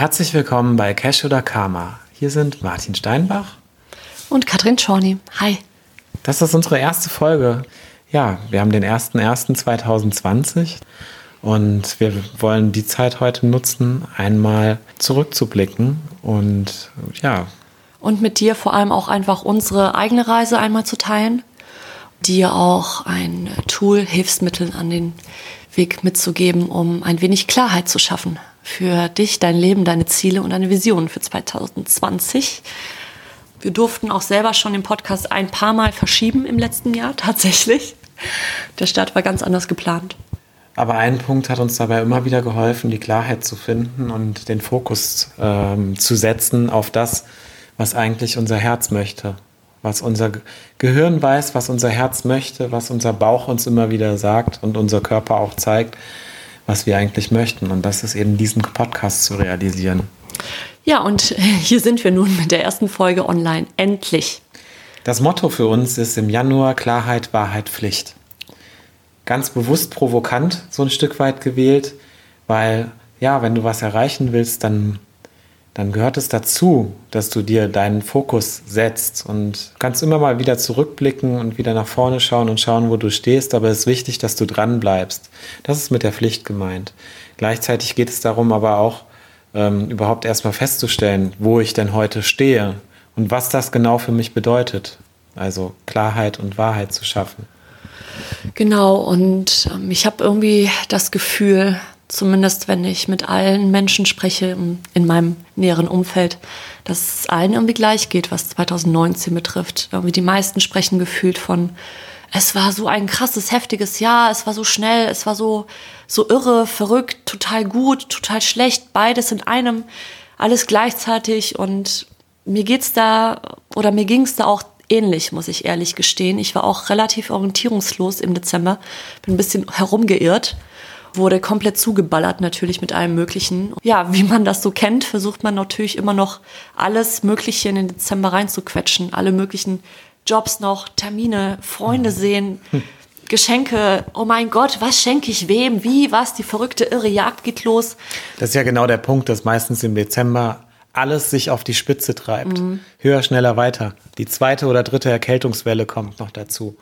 Herzlich willkommen bei Cash oder Karma. Hier sind Martin Steinbach. Und Katrin Czorny. Hi. Das ist unsere erste Folge. Ja, wir haben den 01.01.2020 und wir wollen die Zeit heute nutzen, einmal zurückzublicken und ja, Und mit dir vor allem auch einfach unsere eigene Reise einmal zu teilen, dir auch ein Tool, Hilfsmittel an den Weg mitzugeben, um ein wenig Klarheit zu schaffen für dich, dein Leben, deine Ziele und deine Visionen für 2020. Wir durften auch selber schon den Podcast ein paar Mal verschieben im letzten Jahr, tatsächlich. Der Start war ganz anders geplant. Aber ein Punkt hat uns dabei immer wieder geholfen, die Klarheit zu finden und den Fokus ähm, zu setzen auf das, was eigentlich unser Herz möchte. Was unser Ge- Gehirn weiß, was unser Herz möchte, was unser Bauch uns immer wieder sagt und unser Körper auch zeigt, was wir eigentlich möchten. Und das ist eben diesen Podcast zu realisieren. Ja, und hier sind wir nun mit der ersten Folge online. Endlich. Das Motto für uns ist im Januar Klarheit, Wahrheit, Pflicht. Ganz bewusst provokant so ein Stück weit gewählt, weil ja, wenn du was erreichen willst, dann, dann gehört es dazu, dass du dir deinen Fokus setzt und kannst immer mal wieder zurückblicken und wieder nach vorne schauen und schauen, wo du stehst, aber es ist wichtig, dass du dran bleibst. Das ist mit der Pflicht gemeint. Gleichzeitig geht es darum, aber auch ähm, überhaupt erstmal festzustellen, wo ich denn heute stehe und was das genau für mich bedeutet. Also Klarheit und Wahrheit zu schaffen. Genau, und ähm, ich habe irgendwie das Gefühl, zumindest wenn ich mit allen Menschen spreche in meinem näheren Umfeld, dass es allen irgendwie gleich geht, was 2019 betrifft. Irgendwie die meisten sprechen gefühlt von, es war so ein krasses, heftiges Jahr, es war so schnell, es war so, so irre, verrückt, total gut, total schlecht, beides in einem, alles gleichzeitig und mir geht's da oder mir ging's da auch ähnlich, muss ich ehrlich gestehen. Ich war auch relativ orientierungslos im Dezember, bin ein bisschen herumgeirrt, wurde komplett zugeballert natürlich mit allem Möglichen. Ja, wie man das so kennt, versucht man natürlich immer noch alles Mögliche in den Dezember reinzuquetschen, alle möglichen Jobs noch, Termine, Freunde sehen. Geschenke, oh mein Gott, was schenke ich wem, wie, was, die verrückte irre Jagd geht los. Das ist ja genau der Punkt, dass meistens im Dezember alles sich auf die Spitze treibt. Höher, schneller, weiter. Die zweite oder dritte Erkältungswelle kommt noch dazu.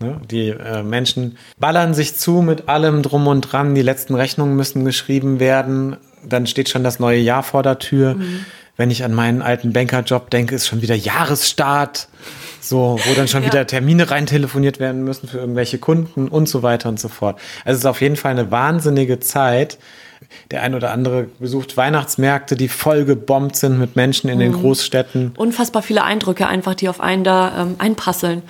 Ne? Die äh, Menschen ballern sich zu mit allem drum und dran. Die letzten Rechnungen müssen geschrieben werden. Dann steht schon das neue Jahr vor der Tür. Wenn ich an meinen alten Bankerjob denke, ist schon wieder Jahresstart. So, wo dann schon Ja. wieder Termine rein telefoniert werden müssen für irgendwelche Kunden und so weiter und so fort. Also es ist auf jeden Fall eine wahnsinnige Zeit. Der ein oder andere besucht Weihnachtsmärkte, die voll gebombt sind mit Menschen in den Großstädten. unfassbar viele Eindrücke einfach, die auf einen da ähm, einprasseln.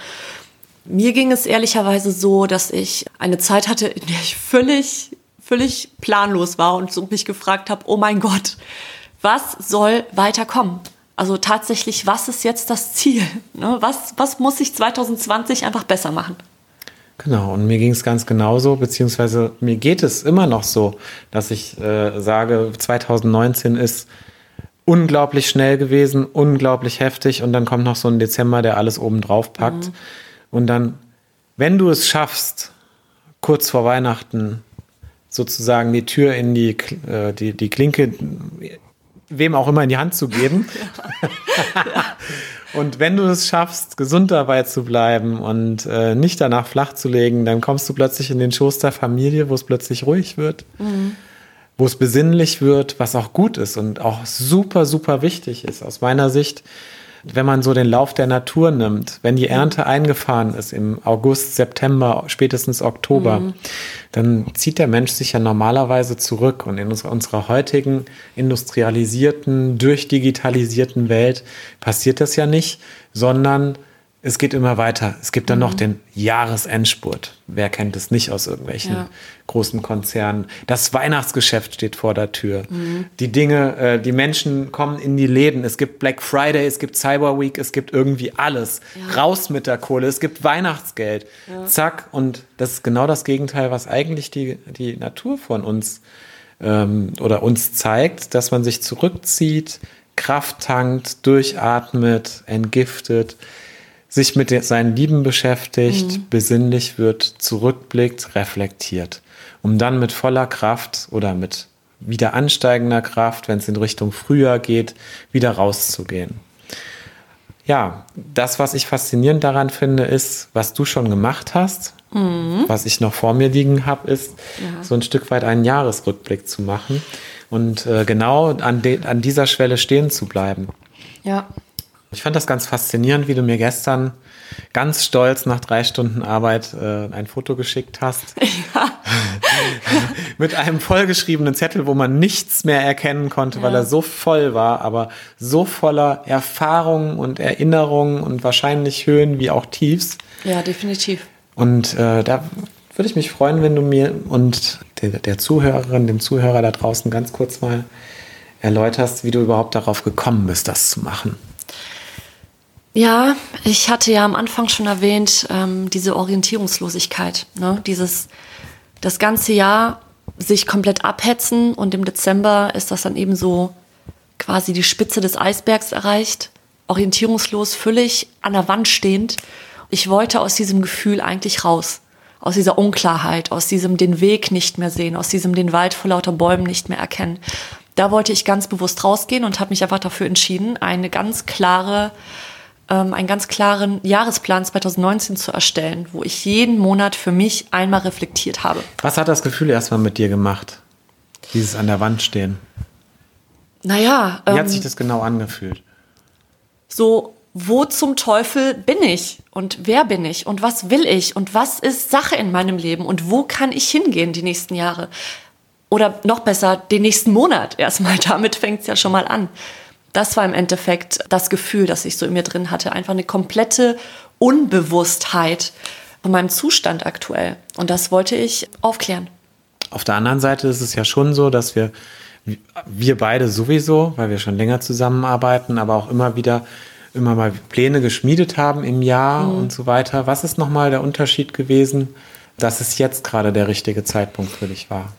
Mir ging es ehrlicherweise so, dass ich eine Zeit hatte, in der ich völlig, völlig planlos war und mich gefragt habe, oh mein Gott, was soll weiterkommen? Also tatsächlich, was ist jetzt das Ziel? Ne? Was, was muss ich 2020 einfach besser machen? Genau, und mir ging es ganz genauso, beziehungsweise mir geht es immer noch so, dass ich äh, sage, 2019 ist unglaublich schnell gewesen, unglaublich heftig und dann kommt noch so ein Dezember, der alles oben drauf packt. Und dann, wenn du es schaffst, kurz vor Weihnachten sozusagen die Tür in die, äh, die, die Klinke wem auch immer in die Hand zu geben. Und wenn du es schaffst, gesund dabei zu bleiben und äh, nicht danach flach zu legen, dann kommst du plötzlich in den Schoß der Familie, wo es plötzlich ruhig wird, wo es besinnlich wird, was auch gut ist und auch super, super wichtig ist aus meiner Sicht. Wenn man so den Lauf der Natur nimmt, wenn die Ernte eingefahren ist im August, September, spätestens Oktober, dann zieht der Mensch sich ja normalerweise zurück. Und in unserer, unserer heutigen industrialisierten, durchdigitalisierten Welt passiert das ja nicht, sondern es geht immer weiter. Es gibt dann noch den Jahresendspurt. Wer kennt es nicht aus irgendwelchen Ja. großen Konzernen? Das Weihnachtsgeschäft steht vor der Tür. Die Dinge, äh, die Menschen kommen in die Läden. Es gibt Black Friday, es gibt Cyber Week, es gibt irgendwie alles. Raus mit der Kohle. Es gibt Weihnachtsgeld. Zack. Und das ist genau das Gegenteil, was eigentlich die, die Natur von uns ähm, oder uns zeigt, dass man sich zurückzieht, Kraft tankt, durchatmet, entgiftet, sich mit seinen Lieben beschäftigt, besinnlich wird, zurückblickt, reflektiert, um dann mit voller Kraft oder mit wieder ansteigender Kraft, wenn es in Richtung Frühjahr geht, wieder rauszugehen. Ja, das, was ich faszinierend daran finde, ist, was du schon gemacht hast. Was ich noch vor mir liegen habe, ist, Ja. so ein Stück weit einen Jahresrückblick zu machen und äh, genau an, an dieser Schwelle stehen zu bleiben. Ja. Ich fand das ganz faszinierend, wie du mir gestern ganz stolz nach drei Stunden Arbeit äh, ein Foto geschickt hast. Mit einem vollgeschriebenen Zettel, wo man nichts mehr erkennen konnte, weil Ja. er so voll war, aber so voller Erfahrungen und Erinnerungen und wahrscheinlich Höhen wie auch Tiefs. Ja, definitiv. Und äh, da würde ich mich freuen, wenn du mir und der, der Zuhörerin, dem Zuhörer da draußen ganz kurz mal erläuterst, wie du überhaupt darauf gekommen bist, das zu machen. Ja, ich hatte ja am Anfang schon erwähnt, ähm, diese Orientierungslosigkeit, ne? dieses das ganze Jahr sich komplett abhetzen und im Dezember ist das dann eben so quasi die Spitze des Eisbergs erreicht, orientierungslos, völlig an der Wand stehend. Ich wollte aus diesem Gefühl eigentlich raus, aus dieser Unklarheit, aus diesem den Weg nicht mehr sehen, aus diesem den Wald vor lauter Bäumen nicht mehr erkennen. Da wollte ich ganz bewusst rausgehen und habe mich einfach dafür entschieden, eine ganz klare ähm, einen ganz klaren Jahresplan 2019 zu erstellen, wo ich jeden Monat für mich einmal reflektiert habe. Was hat das Gefühl erstmal mit dir gemacht? Dieses an der Wand stehen. Naja, Wie ähm, hat sich das genau angefühlt? so, wo zum Teufel bin ich? Und wer bin ich? Und was will ich? Und was ist Sache in meinem Leben? Und wo kann ich hingehen die nächsten Jahre? Oder noch besser, den nächsten Monat erstmal. Damit fängt es ja schon mal an. Das war im Endeffekt das Gefühl, das ich so in mir drin hatte. Einfach eine komplette Unbewusstheit von meinem Zustand aktuell. Und das wollte ich aufklären. Auf der anderen Seite ist es ja schon so, dass wir, wir beide sowieso, weil wir schon länger zusammenarbeiten, aber auch immer wieder immer mal Pläne geschmiedet haben im Jahr und so weiter. Was ist nochmal der Unterschied gewesen, dass es jetzt gerade der richtige Zeitpunkt für dich war?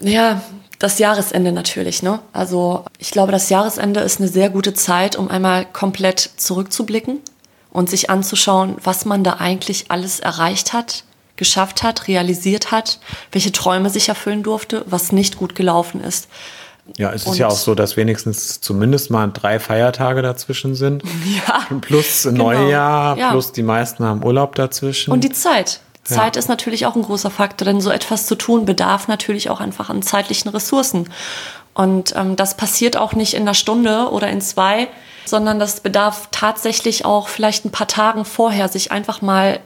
Ja, das Jahresende natürlich, ne? Also ich glaube, das Jahresende ist eine sehr gute Zeit, um einmal komplett zurückzublicken und sich anzuschauen, was man da eigentlich alles erreicht hat, geschafft hat, realisiert hat, welche Träume sich erfüllen durfte, was nicht gut gelaufen ist. Ja, es ist Und- ja auch so, dass wenigstens zumindest mal drei Feiertage dazwischen sind. Ja. Plus Genau. Neujahr, Ja. plus die meisten haben Urlaub dazwischen. Und die Zeit. Ja. Zeit ist natürlich auch ein großer Faktor, denn so etwas zu tun bedarf natürlich auch einfach an zeitlichen Ressourcen. Und ähm, das passiert auch nicht in einer Stunde oder in zwei, sondern das bedarf tatsächlich auch vielleicht ein paar Tagen vorher, sich einfach mal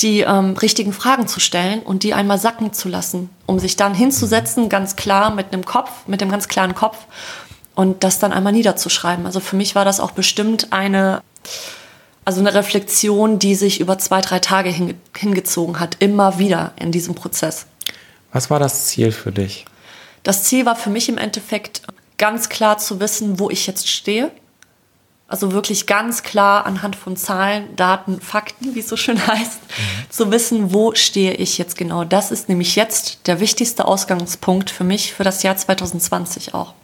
die ähm, richtigen Fragen zu stellen und die einmal sacken zu lassen, um sich dann hinzusetzen, ganz klar mit einem Kopf, mit einem ganz klaren Kopf und das dann einmal niederzuschreiben. Also für mich war das auch bestimmt eine also eine Reflexion, die sich über zwei, drei Tage hinge hingezogen hat, immer wieder in diesem Prozess. Was war das Ziel für dich? Das Ziel war für mich im Endeffekt ganz klar zu wissen, wo ich jetzt stehe. Also wirklich ganz klar anhand von Zahlen, Daten, Fakten, wie es so schön heißt, zu wissen, wo stehe ich jetzt genau. Das ist nämlich jetzt der wichtigste Ausgangspunkt für mich für das Jahr 2020 auch.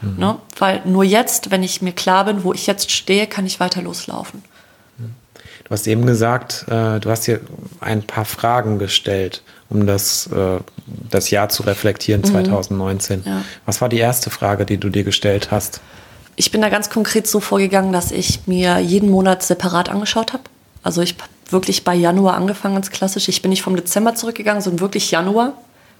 Ne? Weil nur jetzt, wenn ich mir klar bin, wo ich jetzt stehe, kann ich weiter loslaufen. Du hast eben gesagt, äh, du hast dir ein paar Fragen gestellt, um das, äh, das Jahr zu reflektieren 2019. Mhm. Ja. Was war die erste Frage, die du dir gestellt hast? Ich bin da ganz konkret so vorgegangen, dass ich mir jeden Monat separat angeschaut habe. Also ich habe wirklich bei Januar angefangen, ganz klassisch. Ich bin nicht vom Dezember zurückgegangen, sondern wirklich Januar.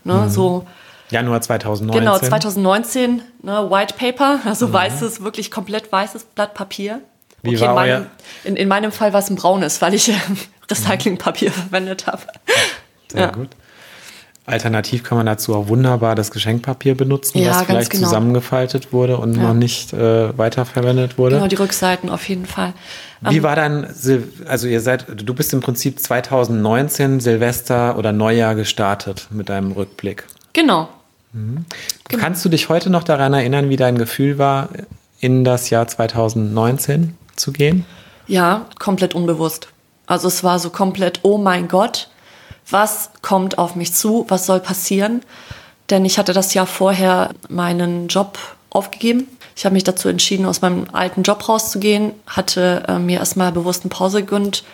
Ne, So Januar 2019. genau 2019, ne, White Paper, also weißes, wirklich komplett weißes Blatt Papier. Wie okay, war in, meinem, euer- in, in meinem Fall war es ein braunes, weil ich äh, Recyclingpapier verwendet habe. Sehr Ja. gut. Alternativ kann man dazu auch wunderbar das Geschenkpapier benutzen, Ja, was vielleicht genau. zusammengefaltet wurde und Ja. noch nicht äh, weiterverwendet wurde. Genau, die Rückseiten auf jeden Fall. Wie war dann, Sil also ihr seid, du bist im Prinzip 2019 Silvester oder Neujahr gestartet mit deinem Rückblick. Genau. Genau. Kannst du dich heute noch daran erinnern, wie dein Gefühl war, in das Jahr 2019 zu gehen? Ja, komplett unbewusst. Also es war so komplett, oh mein Gott, was kommt auf mich zu, was soll passieren? Denn ich hatte das Jahr vorher meinen Job aufgegeben. Ich habe mich dazu entschieden, aus meinem alten Job rauszugehen, hatte äh, mir erstmal bewusst eine Pause gegönnt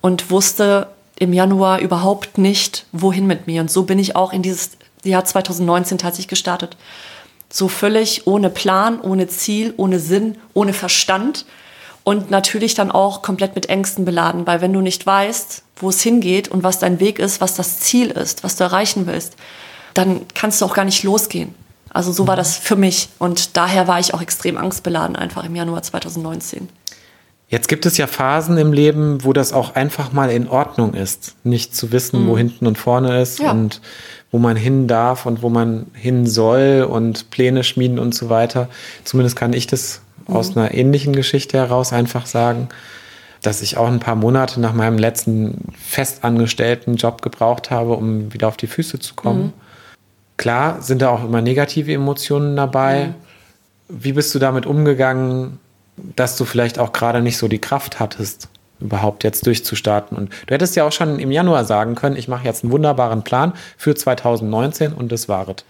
und wusste im Januar überhaupt nicht, wohin mit mir. Und so bin ich auch in dieses Jahr 2019 tatsächlich gestartet. So völlig ohne Plan, ohne Ziel, ohne Sinn, ohne Verstand und natürlich dann auch komplett mit Ängsten beladen, weil wenn du nicht weißt, wo es hingeht und was dein Weg ist, was das Ziel ist, was du erreichen willst, dann kannst du auch gar nicht losgehen. Also so war das für mich und daher war ich auch extrem angstbeladen einfach im Januar 2019. Jetzt gibt es ja Phasen im Leben, wo das auch einfach mal in Ordnung ist, nicht zu wissen, wo hinten und vorne ist Mhm. Ja. und wo man hin darf und wo man hin soll und Pläne schmieden und so weiter. Zumindest kann ich das Mhm. aus einer ähnlichen Geschichte heraus einfach sagen, dass ich auch ein paar Monate nach meinem letzten festangestellten Job gebraucht habe, um wieder auf die Füße zu kommen. Mhm. Klar sind da auch immer negative Emotionen dabei. Wie bist du damit umgegangen, dass du vielleicht auch gerade nicht so die Kraft hattest, überhaupt jetzt durchzustarten? Und du hättest ja auch schon im Januar sagen können, ich mache jetzt einen wunderbaren Plan für 2019 und das war es.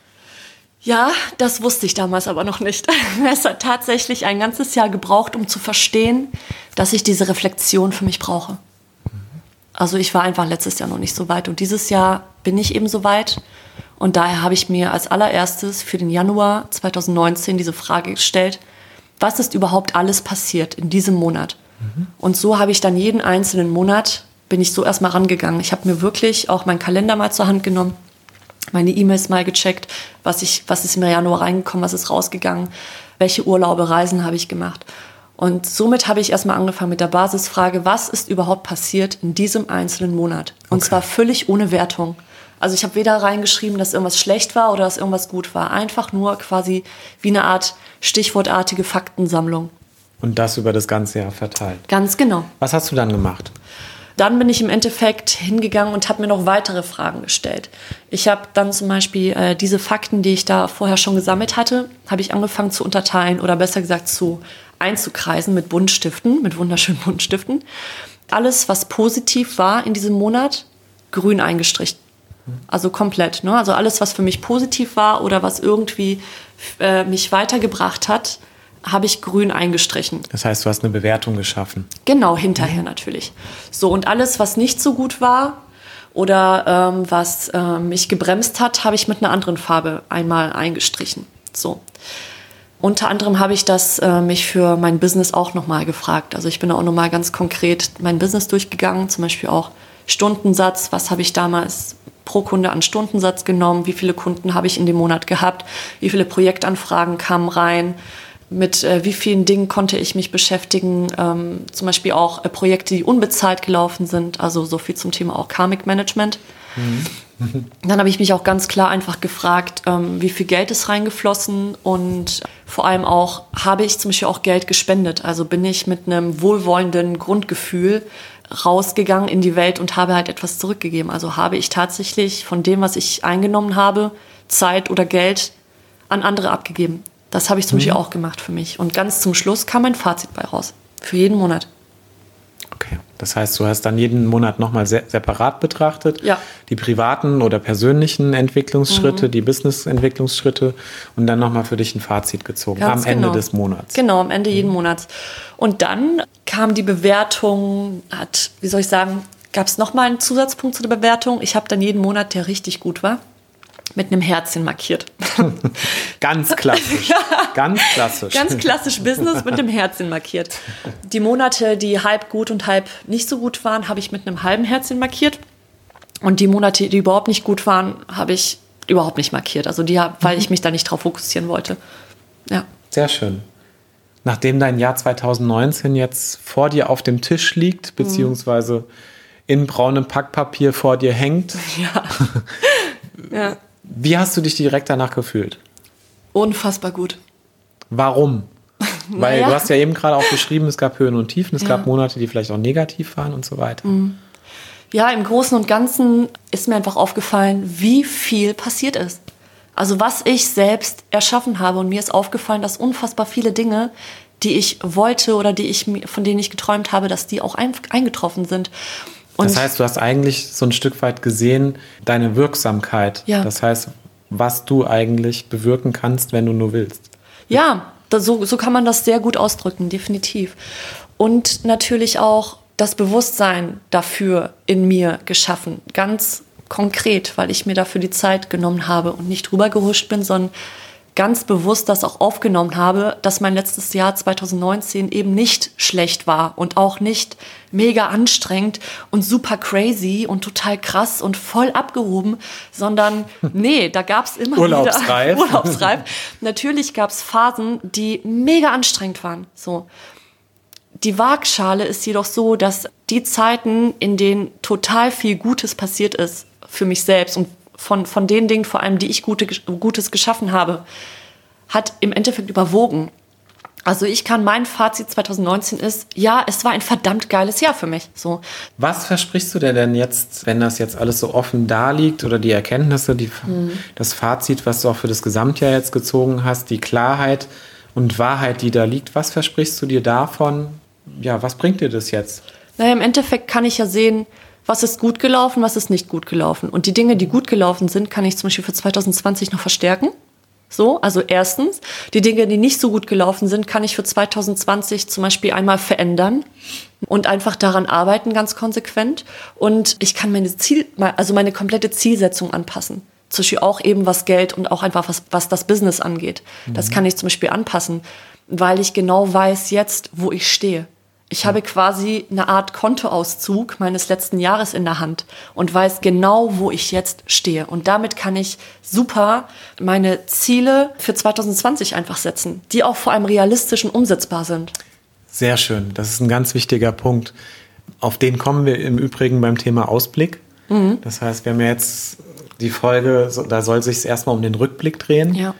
Ja, das wusste ich damals aber noch nicht. Es hat tatsächlich ein ganzes Jahr gebraucht, um zu verstehen, dass ich diese Reflexion für mich brauche. Also ich war einfach letztes Jahr noch nicht so weit und dieses Jahr bin ich eben so weit. Und daher habe ich mir als allererstes für den Januar 2019 diese Frage gestellt, was ist überhaupt alles passiert in diesem Monat? Und so habe ich dann jeden einzelnen Monat, bin ich so erstmal rangegangen. Ich habe mir wirklich auch meinen Kalender mal zur Hand genommen, meine E-Mails mal gecheckt, was, ich, was ist im Januar reingekommen, was ist rausgegangen, welche Urlaube, Reisen habe ich gemacht. Und somit habe ich erstmal angefangen mit der Basisfrage, was ist überhaupt passiert in diesem einzelnen Monat? Und zwar völlig ohne Wertung. Also ich habe weder reingeschrieben, dass irgendwas schlecht war oder dass irgendwas gut war. Einfach nur quasi wie eine Art stichwortartige Faktensammlung. Und das über das ganze Jahr verteilt. Ganz genau. Was hast du dann gemacht? Dann bin ich im Endeffekt hingegangen und habe mir noch weitere Fragen gestellt. Ich habe dann zum Beispiel äh, diese Fakten, die ich da vorher schon gesammelt hatte, habe ich angefangen zu unterteilen oder besser gesagt zu einzukreisen mit Buntstiften, mit wunderschönen Buntstiften. Alles, was positiv war in diesem Monat, grün eingestrichen. Also komplett. Ne? Also alles, was für mich positiv war oder was irgendwie äh, mich weitergebracht hat, habe ich grün eingestrichen. Das heißt, du hast eine Bewertung geschaffen. Genau, hinterher natürlich. So, und alles, was nicht so gut war oder ähm, was ähm, mich gebremst hat, habe ich mit einer anderen Farbe einmal eingestrichen. So. Unter anderem habe ich das äh, mich für mein Business auch nochmal gefragt. Also ich bin auch nochmal ganz konkret mein Business durchgegangen, zum Beispiel auch Stundensatz, was habe ich damals pro Kunde an Stundensatz genommen, wie viele Kunden habe ich in dem Monat gehabt, wie viele Projektanfragen kamen rein, mit äh, wie vielen Dingen konnte ich mich beschäftigen, ähm, zum Beispiel auch äh, Projekte, die unbezahlt gelaufen sind, also so viel zum Thema auch Karmic Management. Dann habe ich mich auch ganz klar einfach gefragt, ähm, wie viel Geld ist reingeflossen und vor allem auch, habe ich zum Beispiel auch Geld gespendet? Also bin ich mit einem wohlwollenden Grundgefühl rausgegangen in die Welt und habe halt etwas zurückgegeben. Also habe ich tatsächlich von dem, was ich eingenommen habe, Zeit oder Geld an andere abgegeben. Das habe ich zum Beispiel auch gemacht für mich. Und ganz zum Schluss kam mein Fazit bei raus. Für jeden Monat. Okay. Das heißt, du hast dann jeden Monat nochmal se separat betrachtet. Ja. Die privaten oder persönlichen Entwicklungsschritte, die Business-Entwicklungsschritte und dann nochmal für dich ein Fazit gezogen Ganz am Ende genau. des Monats. Genau, am Ende jeden Monats. Und dann kam die Bewertung, hat, wie soll ich sagen, gab es nochmal einen Zusatzpunkt zu der Bewertung. Ich habe dann jeden Monat, der richtig gut war, mit einem Herzchen markiert. Ganz klassisch. Ganz klassisch. Ganz klassisch Business mit einem Herzchen markiert. Die Monate, die halb gut und halb nicht so gut waren, habe ich mit einem halben Herzchen markiert. Und die Monate, die überhaupt nicht gut waren, habe ich überhaupt nicht markiert. Also die, weil ich mich da nicht drauf fokussieren wollte. Ja. Sehr schön. Nachdem dein Jahr 2019 jetzt vor dir auf dem Tisch liegt, beziehungsweise in braunem Packpapier vor dir hängt, Ja. Ja. Wie hast du dich direkt danach gefühlt? Unfassbar gut. Warum? Weil Naja. du hast ja eben gerade auch beschrieben, es gab Höhen und Tiefen, es Ja. gab Monate, die vielleicht auch negativ waren und so weiter. Ja, im Großen und Ganzen ist mir einfach aufgefallen, wie viel passiert ist. Also was ich selbst erschaffen habe und mir ist aufgefallen, dass unfassbar viele Dinge, die ich wollte oder die ich von denen ich geträumt habe, dass die auch ein, eingetroffen sind. Und Das heißt, du hast eigentlich so ein Stück weit gesehen, deine Wirksamkeit. Ja. Das heißt, was du eigentlich bewirken kannst, wenn du nur willst. Ja, da, so, so kann man das sehr gut ausdrücken, definitiv. Und natürlich auch das Bewusstsein dafür in mir geschaffen, ganz konkret, weil ich mir dafür die Zeit genommen habe und nicht drüber gehuscht bin, sondern ganz bewusst das auch aufgenommen habe, dass mein letztes Jahr 2019 eben nicht schlecht war und auch nicht mega anstrengend und super crazy und total krass und voll abgehoben, sondern nee, da gab's immer Urlaubsreif. wieder urlaubsreif. Natürlich gab's Phasen, die mega anstrengend waren. So. Die Waagschale ist jedoch so, dass die Zeiten, in denen total viel Gutes passiert ist für mich selbst und von, von den Dingen vor allem, die ich gute, Gutes geschaffen habe, hat im Endeffekt überwogen. Also ich kann, mein Fazit 2019 ist, ja, es war ein verdammt geiles Jahr für mich. So. Was versprichst du dir denn jetzt, wenn das jetzt alles so offen da liegt oder die Erkenntnisse, die, Mhm. das Fazit, was du auch für das Gesamtjahr jetzt gezogen hast, die Klarheit und Wahrheit, die da liegt, was versprichst du dir davon? Ja, was bringt dir das jetzt? Naja, im Endeffekt kann ich ja sehen, was ist gut gelaufen, was ist nicht gut gelaufen. Und die Dinge, die gut gelaufen sind, kann ich zum Beispiel für 2020 noch verstärken. So, also erstens, die Dinge, die nicht so gut gelaufen sind, kann ich für 2020 zum Beispiel einmal verändern und einfach daran arbeiten, ganz konsequent. Und ich kann meine Ziel, also meine komplette Zielsetzung anpassen. Zum Beispiel auch eben was Geld und auch einfach was, was das Business angeht. Das kann ich zum Beispiel anpassen, weil ich genau weiß jetzt, wo ich stehe. Ich habe quasi eine Art Kontoauszug meines letzten Jahres in der Hand und weiß genau, wo ich jetzt stehe. Und damit kann ich super meine Ziele für 2020 einfach setzen, die auch vor allem realistisch und umsetzbar sind. Sehr schön. Das ist ein ganz wichtiger Punkt. Auf den kommen wir im Übrigen beim Thema Ausblick. Mhm. Das heißt, wir haben jetzt die Folge, da soll sich erstmal um den Rückblick drehen. Ja.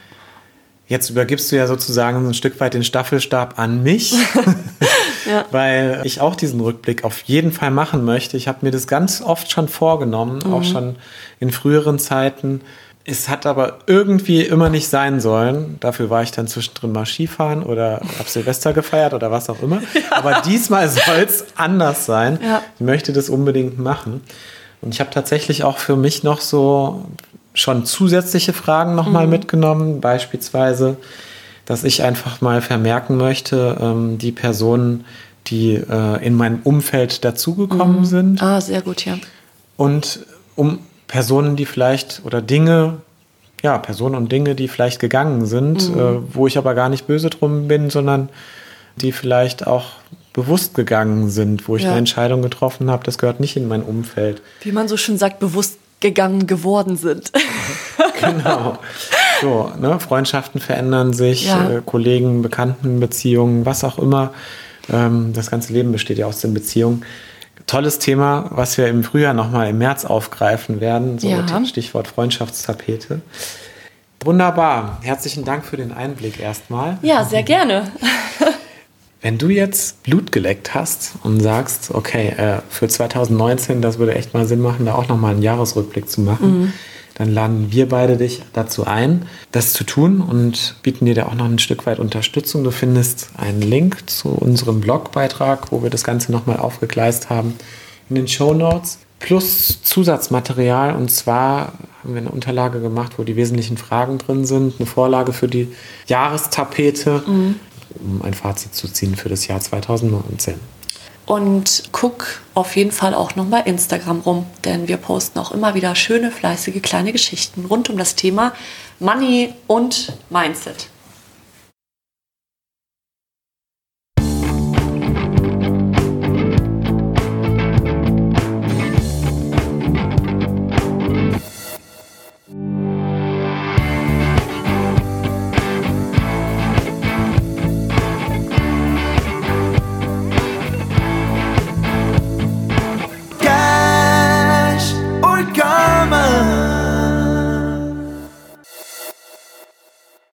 Jetzt übergibst du ja sozusagen so ein Stück weit den Staffelstab an mich, Ja. weil ich auch diesen Rückblick auf jeden Fall machen möchte. Ich habe mir das ganz oft schon vorgenommen, auch schon in früheren Zeiten. Es hat aber irgendwie immer nicht sein sollen. Dafür war ich dann zwischendrin mal Skifahren oder hab Silvester gefeiert oder was auch immer. Aber diesmal soll es anders sein. Ja. Ich möchte das unbedingt machen. Und ich habe tatsächlich auch für mich noch so schon zusätzliche Fragen nochmal mitgenommen. Beispielsweise, dass ich einfach mal vermerken möchte, ähm, die Personen, die äh, in meinem Umfeld dazugekommen sind Ah, sehr gut, ja. und um Personen, die vielleicht oder Dinge, ja, Personen und Dinge, die vielleicht gegangen sind, äh, wo ich aber gar nicht böse drum bin, sondern die vielleicht auch bewusst gegangen sind, wo ich Ja. eine Entscheidung getroffen habe, das gehört nicht in mein Umfeld. Wie man so schön sagt, bewusst gegangen geworden sind. Genau. So, ne? Freundschaften verändern sich, Ja. äh, Kollegen, Bekannten, Beziehungen, was auch immer. Ähm, das ganze Leben besteht ja aus den Beziehungen. Tolles Thema, was wir im Frühjahr nochmal im März aufgreifen werden. So Ja. Stichwort Freundschaftstapete. Wunderbar. Herzlichen Dank für den Einblick erstmal. ja, sehr gerne. Wenn du jetzt Blut geleckt hast und sagst, okay, äh, für 2019, das würde echt mal Sinn machen, da auch nochmal einen Jahresrückblick zu machen, dann laden wir beide dich dazu ein, das zu tun und bieten dir da auch noch ein Stück weit Unterstützung. Du findest einen Link zu unserem Blogbeitrag, wo wir das Ganze nochmal aufgegleist haben, in den Show Notes. Plus Zusatzmaterial und zwar haben wir eine Unterlage gemacht, wo die wesentlichen Fragen drin sind, eine Vorlage für die Jahrestapete, um ein Fazit zu ziehen für das Jahr 2019. Und guck auf jeden Fall auch noch bei Instagram rum, denn wir posten auch immer wieder schöne, fleißige kleine Geschichten rund um das Thema Money und Mindset.